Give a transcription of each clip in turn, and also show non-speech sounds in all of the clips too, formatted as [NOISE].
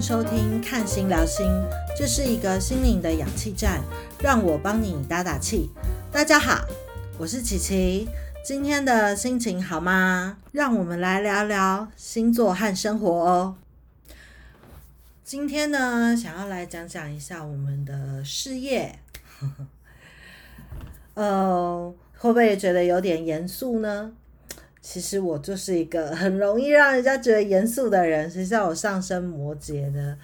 收听看心聊心，这是一个心灵的氧气站，让我帮你打打气。大家好，我是琪琪，今天的心情好吗？让我们来聊聊星座和生活哦。今天呢，想要来讲讲一下我们的事业，[LAUGHS] 呃，会不会觉得有点严肃呢？其实我就是一个很容易让人家觉得严肃的人。谁叫我上升摩羯呢？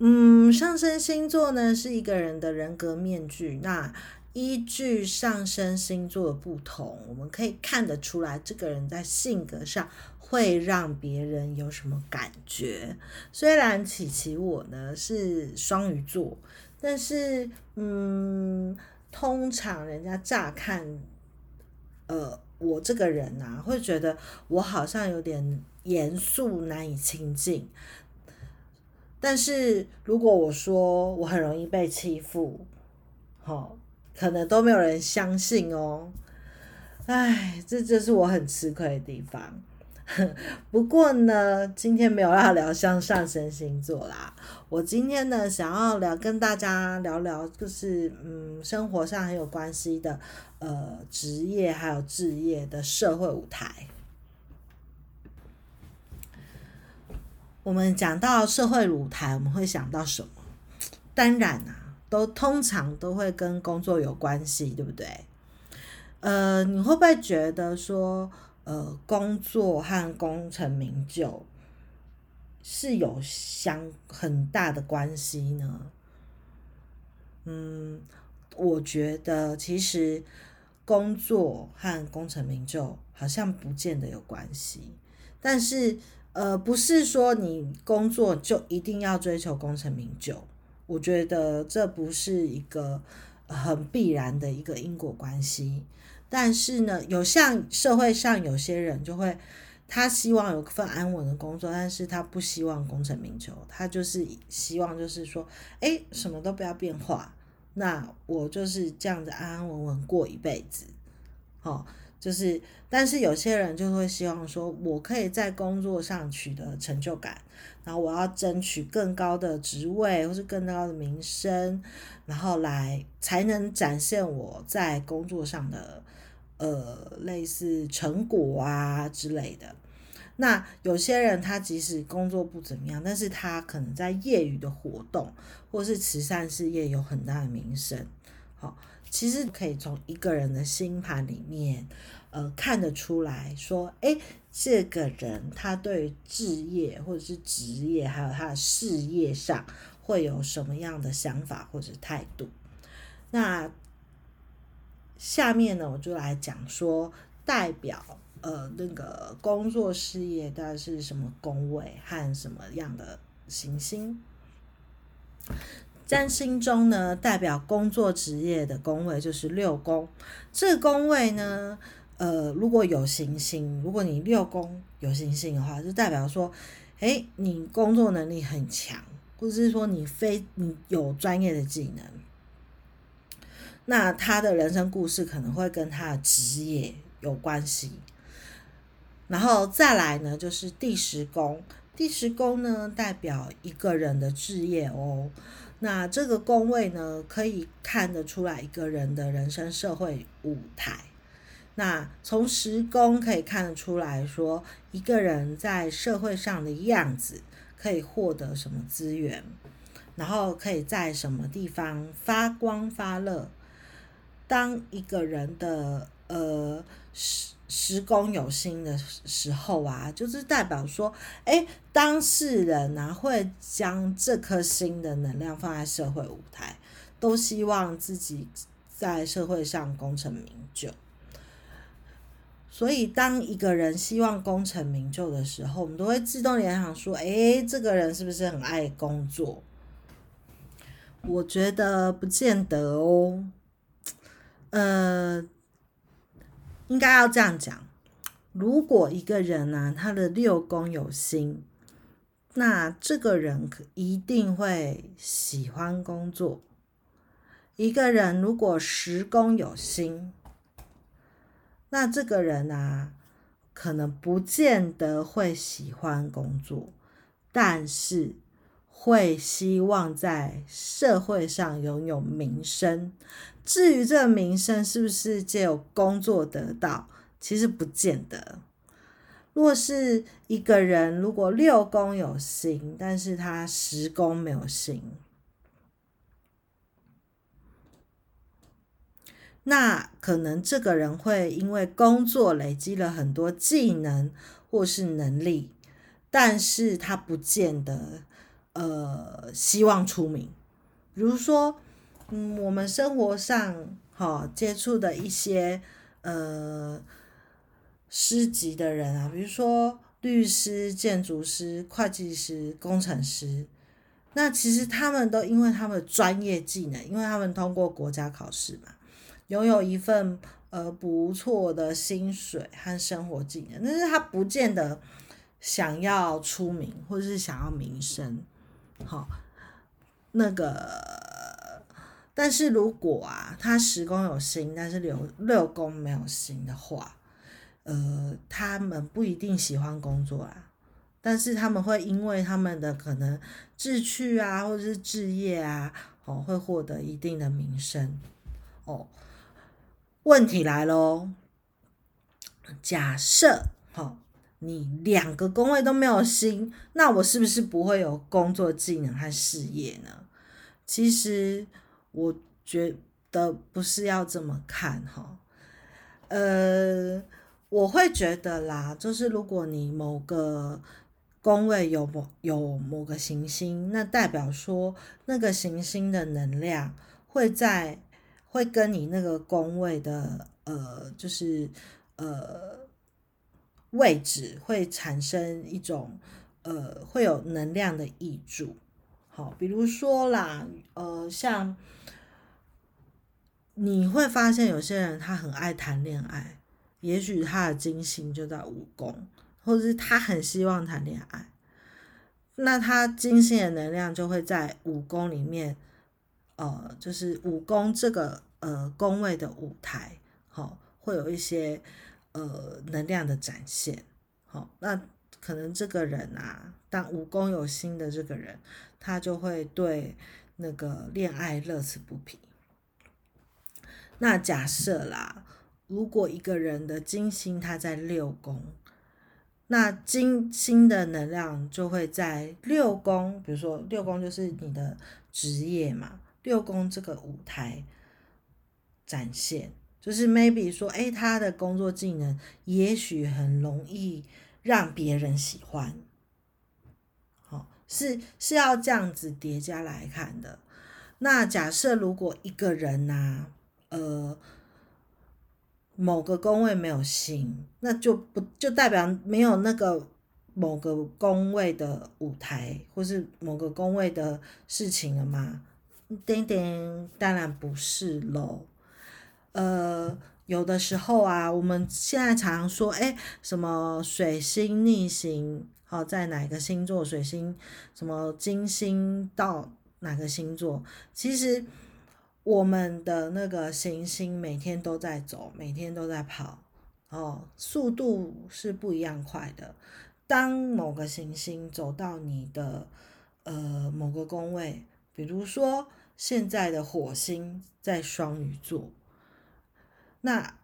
嗯，上升星座呢是一个人的人格面具。那依据上升星座的不同，我们可以看得出来，这个人在性格上会让别人有什么感觉。虽然琪琪我呢是双鱼座，但是嗯，通常人家乍看，呃。我这个人呐，会觉得我好像有点严肃，难以亲近。但是如果我说我很容易被欺负，好，可能都没有人相信哦。唉，这就是我很吃亏的地方。[LAUGHS] 不过呢，今天没有要聊向上升星座啦。我今天呢，想要聊跟大家聊聊，就是嗯，生活上很有关系的，呃，职业还有置业的社会舞台。我们讲到社会舞台，我们会想到什么？当然啊，都通常都会跟工作有关系，对不对？呃，你会不会觉得说？呃，工作和功成名就是有相很大的关系呢。嗯，我觉得其实工作和功成名就好像不见得有关系，但是呃，不是说你工作就一定要追求功成名就，我觉得这不是一个很必然的一个因果关系。但是呢，有像社会上有些人就会，他希望有份安稳的工作，但是他不希望功成名就，他就是希望就是说，哎，什么都不要变化，那我就是这样子安安稳稳过一辈子，好，就是，但是有些人就会希望说，我可以在工作上取得成就感，然后我要争取更高的职位或是更高的名声，然后来才能展现我在工作上的。呃，类似成果啊之类的。那有些人他即使工作不怎么样，但是他可能在业余的活动或是慈善事业有很大的名声。好，其实可以从一个人的星盘里面，呃，看得出来说，哎，这个人他对置业或者是职业，还有他的事业上会有什么样的想法或者态度。那下面呢，我就来讲说代表呃那个工作事业大概是什么宫位和什么样的行星。占星中呢，代表工作职业的宫位就是六宫。这个宫位呢，呃，如果有行星，如果你六宫有行星的话，就代表说，哎，你工作能力很强，或者是说你非你有专业的技能。那他的人生故事可能会跟他的职业有关系，然后再来呢，就是第十宫。第十宫呢，代表一个人的置业哦。那这个宫位呢，可以看得出来一个人的人生社会舞台。那从十宫可以看得出来说，一个人在社会上的样子，可以获得什么资源，然后可以在什么地方发光发热。当一个人的呃时时宫有心的时候啊，就是代表说，哎，当事人呢会将这颗心的能量放在社会舞台，都希望自己在社会上功成名就。所以，当一个人希望功成名就的时候，我们都会自动联想说，哎，这个人是不是很爱工作？我觉得不见得哦。呃，应该要这样讲。如果一个人呢，他的六宫有心，那这个人可一定会喜欢工作。一个人如果十宫有心，那这个人啊，可能不见得会喜欢工作，但是会希望在社会上拥有名声。至于这个名声是不是借由工作得到，其实不见得。若是一个人如果六宫有星，但是他十宫没有星，那可能这个人会因为工作累积了很多技能或是能力，但是他不见得呃希望出名。比如说，嗯，我们生活上哈接触的一些呃。师级的人啊，比如说律师、建筑师、会计师、工程师，那其实他们都因为他们的专业技能，因为他们通过国家考试嘛，拥有一份呃不错的薪水和生活技能，但是他不见得想要出名或者是想要名声，好，那个，但是如果啊，他十宫有星，但是六六宫没有星的话。呃，他们不一定喜欢工作啊，但是他们会因为他们的可能志趣啊，或者是志业啊，哦，会获得一定的名声。哦，问题来喽，假设哈，你两个工位都没有心，那我是不是不会有工作技能和事业呢？其实我觉得不是要这么看哈，呃。我会觉得啦，就是如果你某个宫位有某有某个行星，那代表说那个行星的能量会在会跟你那个宫位的呃，就是呃位置会产生一种呃会有能量的益助。好，比如说啦，呃，像你会发现有些人他很爱谈恋爱。也许他的金星就在五宫，或者是他很希望谈恋爱，那他金星的能量就会在五宫里面，呃，就是五宫这个呃宫位的舞台，好，会有一些呃能量的展现，好，那可能这个人啊，当五宫有心的这个人，他就会对那个恋爱乐此不疲。那假设啦。如果一个人的金星他在六宫，那金星的能量就会在六宫，比如说六宫就是你的职业嘛，六宫这个舞台展现，就是 maybe 说，哎，他的工作技能也许很容易让别人喜欢，是是要这样子叠加来看的。那假设如果一个人呐，呃。某个宫位没有星，那就不就代表没有那个某个宫位的舞台，或是某个宫位的事情了吗？点点，当然不是喽。呃，有的时候啊，我们现在常说，哎，什么水星逆行，好，在哪个星座？水星什么金星到哪个星座？其实。我们的那个行星每天都在走，每天都在跑，哦，速度是不一样快的。当某个行星走到你的呃某个宫位，比如说现在的火星在双鱼座，那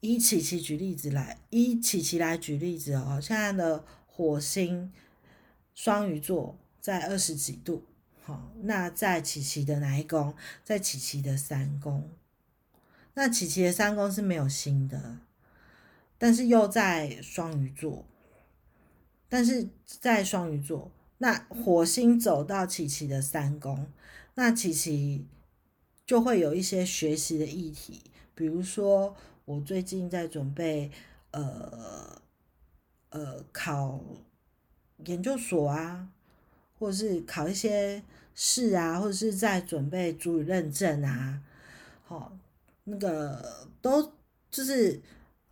以琪琪举例子来，以琪琪来举例子哦，现在的火星双鱼座在二十几度。好，那在琪琪的哪一宫？在琪琪的三宫。那琪琪的三宫是没有星的，但是又在双鱼座。但是在双鱼座，那火星走到琪琪的三宫，那琪琪就会有一些学习的议题，比如说我最近在准备呃呃考研究所啊。或者是考一些试啊，或者是在准备主语认证啊，好，那个都就是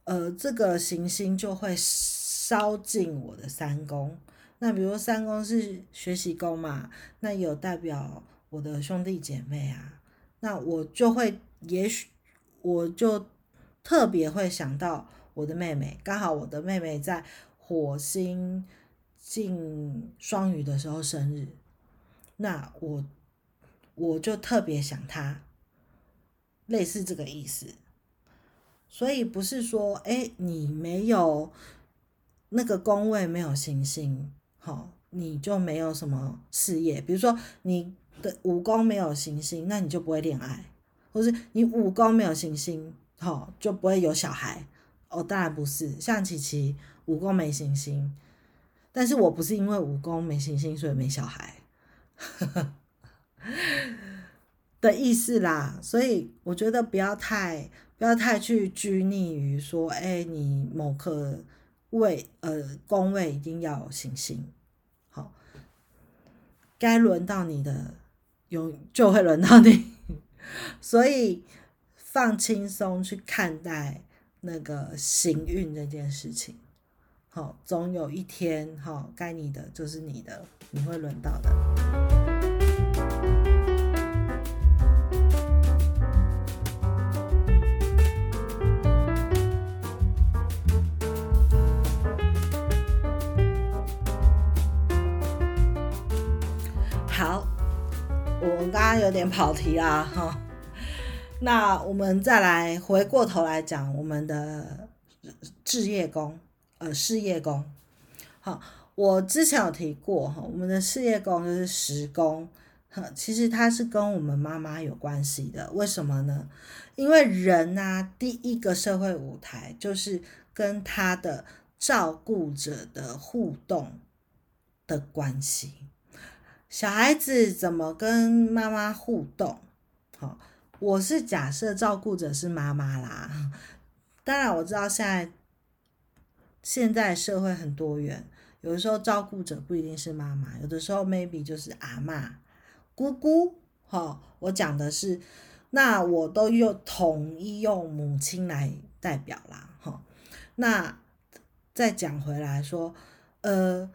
呃，这个行星就会烧进我的三宫。那比如三宫是学习宫嘛，那有代表我的兄弟姐妹啊，那我就会也许我就特别会想到我的妹妹，刚好我的妹妹在火星。进双鱼的时候生日，那我我就特别想他，类似这个意思。所以不是说，哎，你没有那个宫位没有行星，好，你就没有什么事业。比如说你的武功没有行星，那你就不会恋爱，或是你武功没有行星，好，就不会有小孩。哦，当然不是，像琪琪武功没行星，但是我不是因为武功没行星所以没小孩 [LAUGHS] 的意思啦。所以我觉得不要太。不要太去拘泥于说，哎，你某个位呃宫位一定要有行星，好，该轮到你的有就会轮到你，[LAUGHS] 所以放轻松去看待那个行运这件事情，好，总有一天，好，该你的就是你的，你会轮到的。好，我刚刚有点跑题啦，哈。那我们再来回过头来讲我们的置业工，呃，事业工。好，我之前有提过哈，我们的事业工就是时工，哈，其实它是跟我们妈妈有关系的。为什么呢？因为人啊，第一个社会舞台就是跟他的照顾者的互动的关系。小孩子怎么跟妈妈互动？好，我是假设照顾者是妈妈啦。当然我知道现在现在社会很多元，有的时候照顾者不一定是妈妈，有的时候 maybe 就是阿妈、姑姑。好，我讲的是，那我都用统一用母亲来代表啦。哈，那再讲回来说，呃。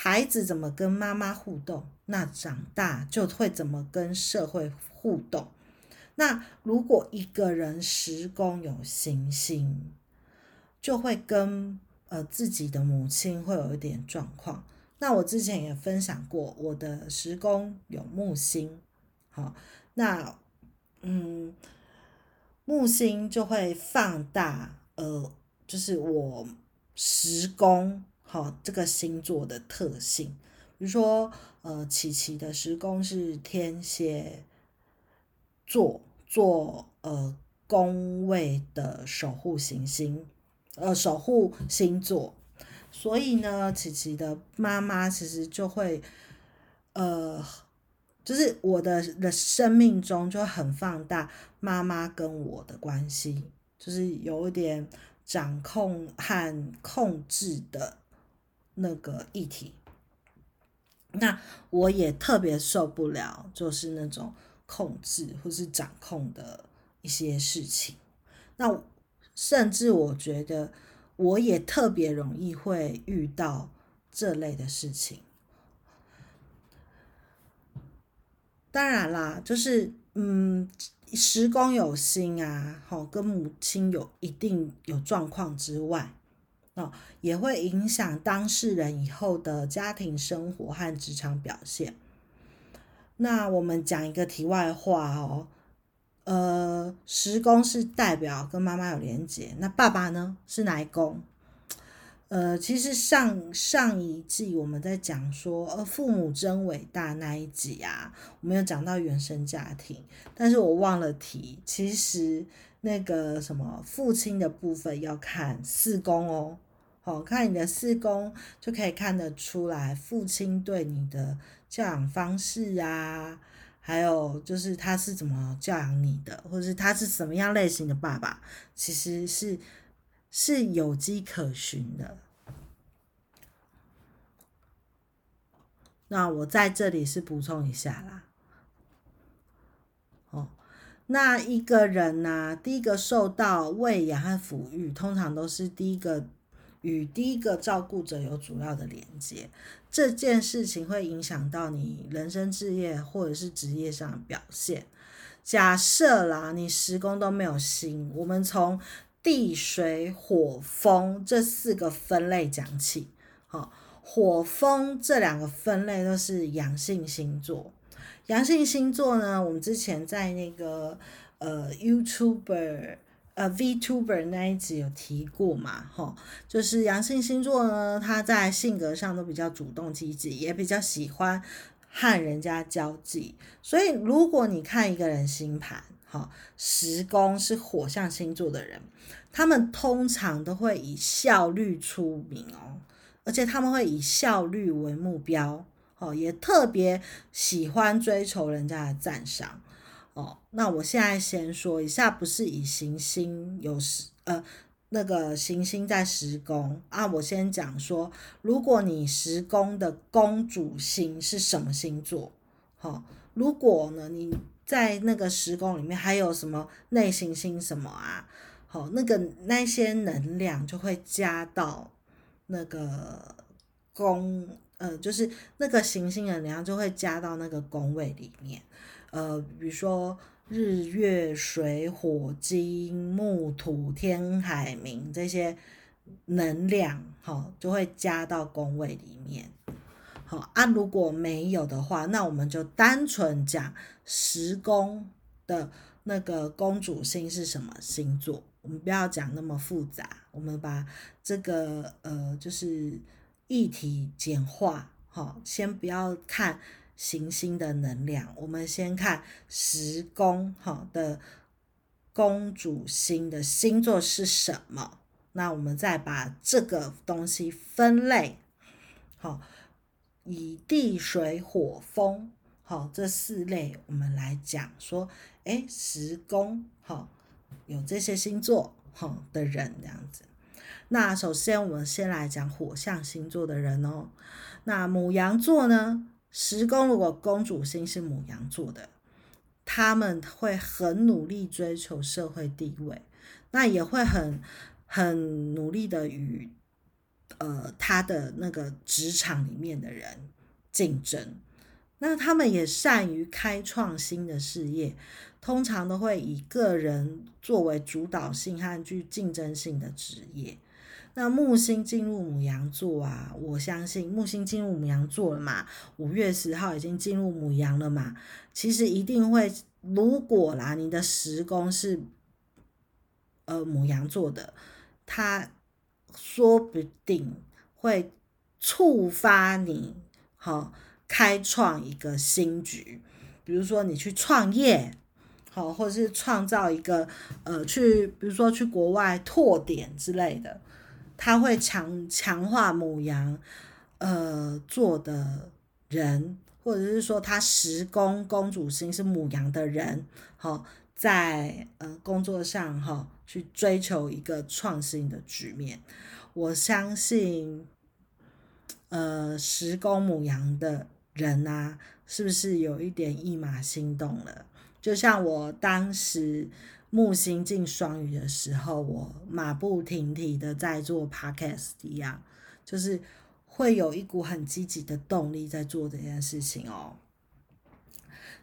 孩子怎么跟妈妈互动，那长大就会怎么跟社会互动。那如果一个人时宫有行星，就会跟呃自己的母亲会有一点状况。那我之前也分享过，我的时宫有木星，好，那嗯木星就会放大呃，就是我时宫。好，这个星座的特性，比如说，呃，琪琪的时宫是天蝎座，做呃宫位的守护行星，呃，守护星座，所以呢，琪琪的妈妈其实就会，呃，就是我的的生命中就很放大妈妈跟我的关系，就是有一点掌控和控制的。那个议题，那我也特别受不了，就是那种控制或是掌控的一些事情。那甚至我觉得，我也特别容易会遇到这类的事情。当然啦，就是嗯，时工有心啊，好，跟母亲有一定有状况之外。哦，也会影响当事人以后的家庭生活和职场表现。那我们讲一个题外话哦，呃，十宫是代表跟妈妈有连结，那爸爸呢是哪一宫？呃，其实上上一季我们在讲说，呃，父母真伟大那一集啊，我们有讲到原生家庭，但是我忘了提，其实那个什么父亲的部分要看四宫哦。哦，看你的四宫就可以看得出来，父亲对你的教养方式啊，还有就是他是怎么教养你的，或者是他是什么样类型的爸爸，其实是是有迹可循的。那我在这里是补充一下啦。哦，那一个人呢，第一个受到喂养和抚育，通常都是第一个。与第一个照顾者有主要的连接，这件事情会影响到你人生置业或者是职业上的表现。假设啦，你十宫都没有星，我们从地水火风这四个分类讲起。好，火风这两个分类都是阳性星座。阳性星座呢，我们之前在那个呃 YouTuber 呃 VTuber 那一集有提过嘛，哈，就是阳性星座呢，他在性格上都比较主动积极，也比较喜欢和人家交际。所以如果你看一个人星盘，哈，十宫是火象星座的人，他们通常都会以效率出名哦，而且他们会以效率为目标。哦，也特别喜欢追求人家的赞赏哦。那我现在先说一下，不是以行星有时呃那个行星在十宫啊。我先讲说，如果你十宫的公主星是什么星座？好，如果呢你在那个十宫里面还有什么内行星什么啊？好，那个那些能量就会加到那个宫。呃，就是那个行星的能量就会加到那个宫位里面，呃，比如说日月水火金木土天海冥这些能量，哈，就会加到宫位里面。好啊，如果没有的话，那我们就单纯讲十宫的那个公主星是什么星座，我们不要讲那么复杂，我们把这个呃，就是。议题简化，好，先不要看行星的能量，我们先看十宫，好的公主星的星座是什么？那我们再把这个东西分类，好，以地水火风，好，这四类我们来讲说，哎，十宫，好，有这些星座，好的人这样子。那首先，我们先来讲火象星座的人哦。那母羊座呢？十宫如果公主星是母羊座的，他们会很努力追求社会地位，那也会很很努力的与呃他的那个职场里面的人竞争。那他们也善于开创新的事业，通常都会以个人作为主导性和具竞争性的职业。那木星进入母羊座啊，我相信木星进入母羊座了嘛，五月十号已经进入母羊了嘛，其实一定会，如果啦，你的时宫是呃母羊座的，它说不定会触发你，好开创一个新局，比如说你去创业，好，或者是创造一个呃去，比如说去国外拓点之类的。他会强强化母羊，呃，做的人，或者是说他十宫公主星是母羊的人，好，在呃工作上哈，去追求一个创新的局面。我相信，呃，十宫母羊的人啊，是不是有一点一马心动了？就像我当时。木星进双鱼的时候，我马不停蹄的在做 podcast 一样，就是会有一股很积极的动力在做这件事情哦。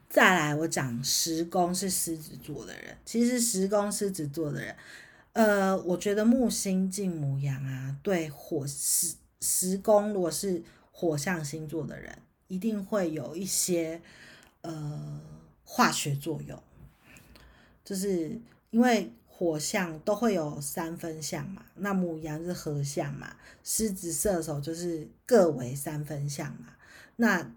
再来，我讲十宫是狮子座的人，其实十宫狮子座的人，呃，我觉得木星进母羊啊，对火十十宫如果是火象星座的人，一定会有一些呃化学作用。就是因为火象都会有三分相嘛，那母羊是合相嘛，狮子射手就是各为三分相嘛。那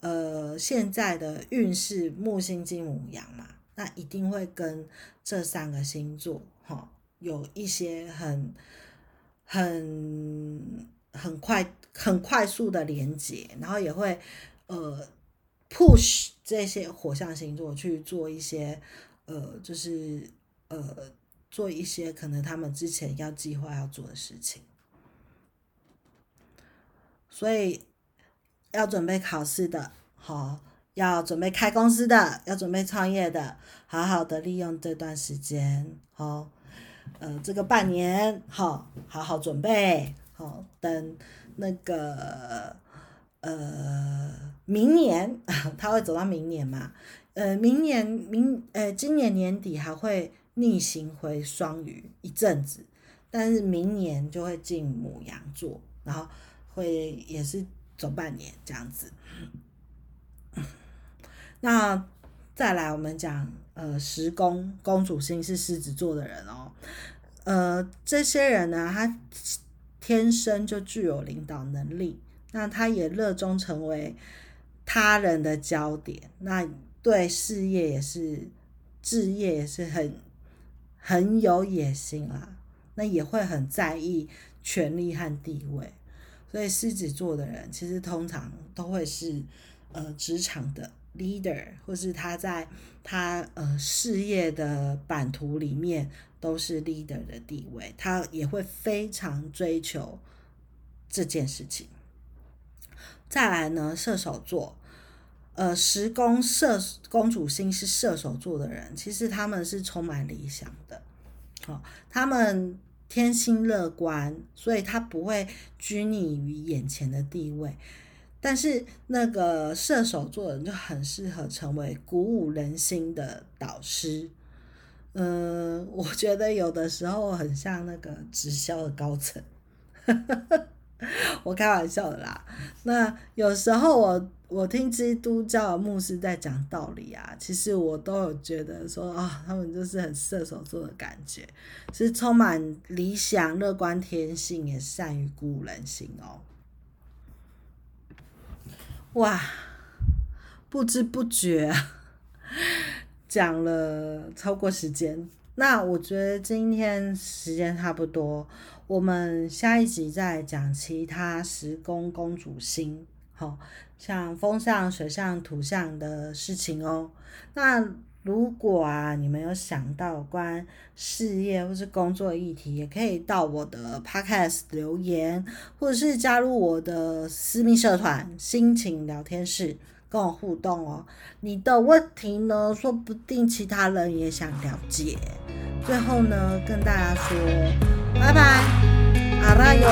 呃现在的运势木星金母羊嘛，那一定会跟这三个星座哈有一些很很很快很快速的连接，然后也会呃。push 这些火象星座去做一些，呃，就是呃，做一些可能他们之前要计划要做的事情，所以要准备考试的，好，要准备开公司的，要准备创业的，好好的利用这段时间，好，呃，这个半年，好，好好准备，好，等那个。呃，明年 [LAUGHS] 他会走到明年嘛？呃，明年明呃，今年年底还会逆行回双鱼一阵子，但是明年就会进母羊座，然后会也是走半年这样子。[CLEARS THROAT] 那再来，我们讲呃，十宫公主星是狮子座的人哦，呃，这些人呢，他天生就具有领导能力，那他也热衷成为他人的焦点，那对事业也是置业也是很很有野心啦，那也会很在意权力和地位，所以狮子座的人其实通常都会是呃职场的。leader，或是他在他呃事业的版图里面都是 leader 的地位，他也会非常追求这件事情。再来呢，射手座，呃，十宫射公主星是射手座的人，其实他们是充满理想的，好，他们天性乐观，所以他不会拘泥于眼前的地位。但是那个射手座人就很适合成为鼓舞人心的导师，嗯，我觉得有的时候很像那个直销的高层，[LAUGHS] 我开玩笑的啦。那有时候我我听基督教牧师在讲道理啊，其实我都有觉得说啊，他们就是很射手座的感觉，是充满理想、乐观、天性，也善于鼓舞人心哦。哇，不知不觉讲了超过时间，那我觉得今天时间差不多，我们下一集再讲其他十宫公主星，好像风象、水象、土象的事情哦。那如果啊，你们有想到关事业或是工作议题，也可以到我的 podcast 留言，或者是加入我的私密社团心情聊天室跟我互动哦，你的问题呢，说不定其他人也想了解。最后呢，跟大家说，拜拜，阿拉哟。